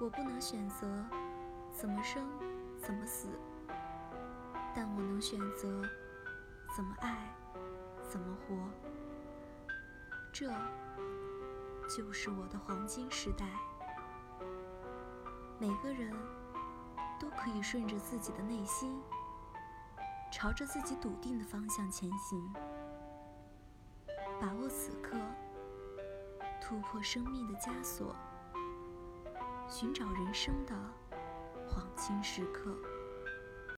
我不能选择怎么生，怎么死，但我能选择怎么爱，怎么活。这就是我的黄金时代。每个人都可以顺着自己的内心，朝着自己笃定的方向前行，把握此刻，突破生命的枷锁。寻找人生的黄金时刻。